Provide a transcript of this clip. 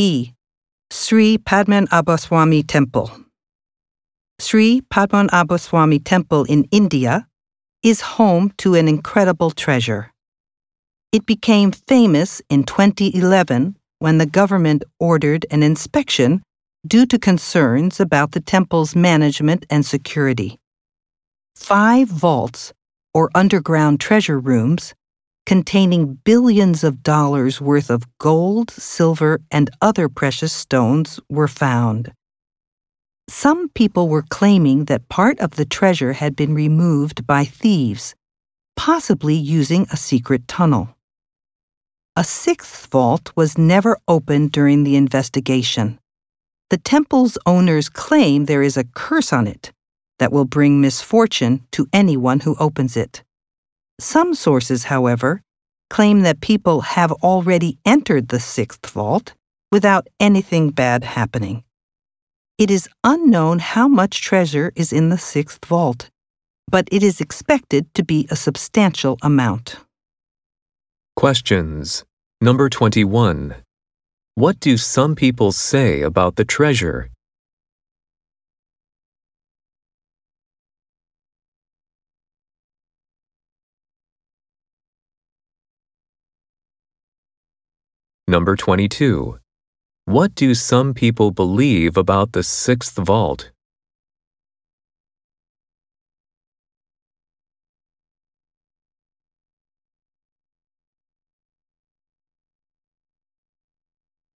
E. Sri Padmanabhaswamy Temple. Sri Padmanabhaswamy Temple in India is home to an incredible treasure. It became famous in 2011 when the government ordered an inspection due to concerns about the temple's management and security. Five vaults, or underground treasure rooms, containing billions of dollars worth of gold, silver, and other precious stones were found. Some people were claiming that part of the treasure had been removed by thieves, possibly using a secret tunnel. A sixth vault was never opened during the investigation. The temple's owners claim there is a curse on it that will bring misfortune to anyone who opens it. Some sources, however, claim that people have already entered the sixth vault without anything bad happening. It is unknown how much treasure is in the sixth vault, but it is expected to be a substantial amount. Questions. Number 21. What do some people say about the treasure? Number 22. What do some people believe about the sixth vault?